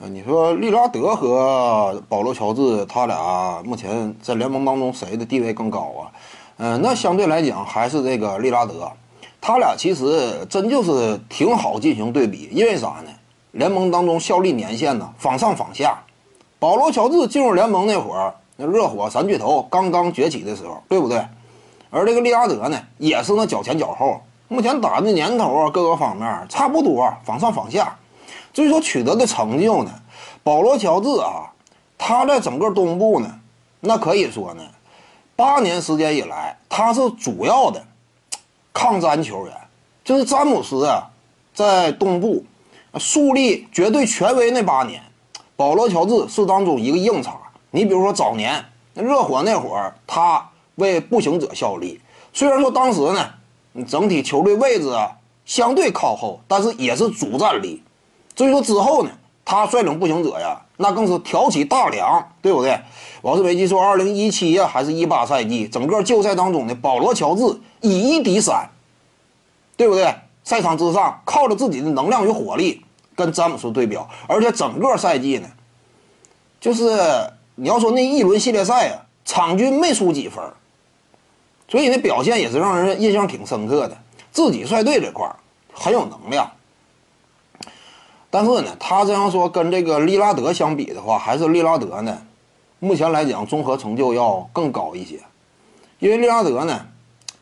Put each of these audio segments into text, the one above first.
啊，你说利拉德和保罗·乔治，他俩目前在联盟当中谁的地位更高啊？嗯，那相对来讲还是这个利拉德。他俩其实真就是挺好进行对比，因为啥呢？联盟当中效力年限呢，仿上仿下。保罗·乔治进入联盟那会儿，那热火三巨头刚刚崛起的时候，对不对？而这个利拉德呢，也是那脚前脚后，目前打的年头啊，各个方面差不多，仿上仿下。至于说取得的成就呢，保罗·乔治啊，他在整个东部呢，那可以说呢，八年时间以来，他是主要的抗战球员。就是詹姆斯啊，在东部树立绝对权威那八年，保罗·乔治是当中一个硬茬。你比如说早年热火那会儿，他为步行者效力，虽然说当时呢，整体球队位置啊相对靠后，但是也是主战力。所以说之后呢，他率领步行者呀，那更是挑起大梁，对不对？我是没记错，二零一七呀还是一八赛季，整个季后赛当中的保罗·乔治以一敌三，对不对？赛场之上靠着自己的能量与火力跟詹姆斯对标，而且整个赛季呢，就是你要说那一轮系列赛啊，场均没输几分，所以那表现也是让人印象挺深刻的。自己率队这块儿很有能量。但是呢，他这样说跟这个利拉德相比的话，还是利拉德呢，目前来讲综合成就要更高一些。因为利拉德呢，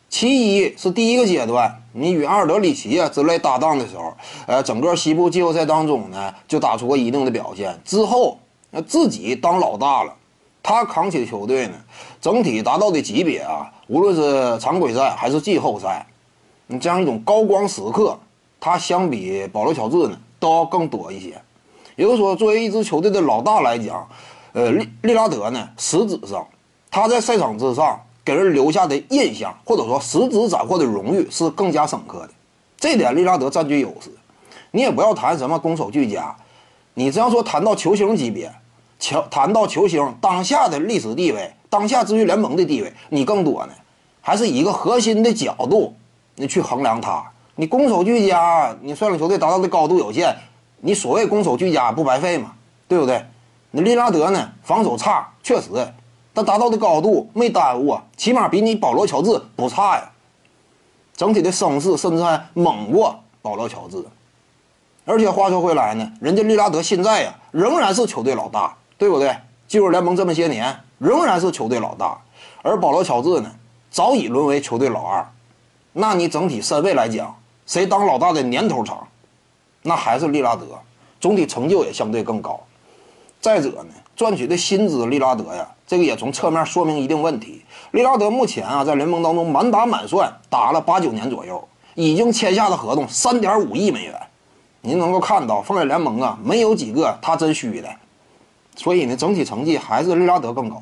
其一是第一个阶段，你与阿尔德里奇啊之类搭档的时候，呃，整个西部季后赛当中呢，就打出过一定的表现。之后那自己当老大了，他扛起球队呢，整体达到的级别啊，无论是常规赛还是季后赛，你这样一种高光时刻，他相比保罗乔治呢。都要更多一些，也就是说，作为一支球队的老大来讲，呃，利利拉德呢，实质上他在赛场之上给人留下的印象，或者说实质斩获的荣誉是更加深刻的。这点利拉德占据优势。你也不要谈什么攻守俱佳，你只要说谈到球星级别，球谈到球星当下的历史地位，当下至于联盟的地位，你更多呢，还是一个核心的角度你去衡量他。你攻守俱佳，你率领球队达到的高度有限，你所谓攻守俱佳不白费吗？对不对？你利拉德呢？防守差，确实，但达到的高度没耽误啊，起码比你保罗乔治不差呀。整体的声势甚至还猛过保罗乔治。而且话说回来呢，人家利拉德现在呀仍然是球队老大，对不对？进入联盟这么些年，仍然是球队老大，而保罗乔治呢早已沦为球队老二。那你整体身位来讲，谁当老大的年头长，那还是利拉德，总体成就也相对更高。再者呢，赚取的薪资，利拉德呀，这个也从侧面说明一定问题。利拉德目前啊，在联盟当中满打满算打了八九年左右，已经签下的合同三点五亿美元。您能够看到，放在联盟啊，没有几个他真虚的。所以呢，整体成绩还是利拉德更高。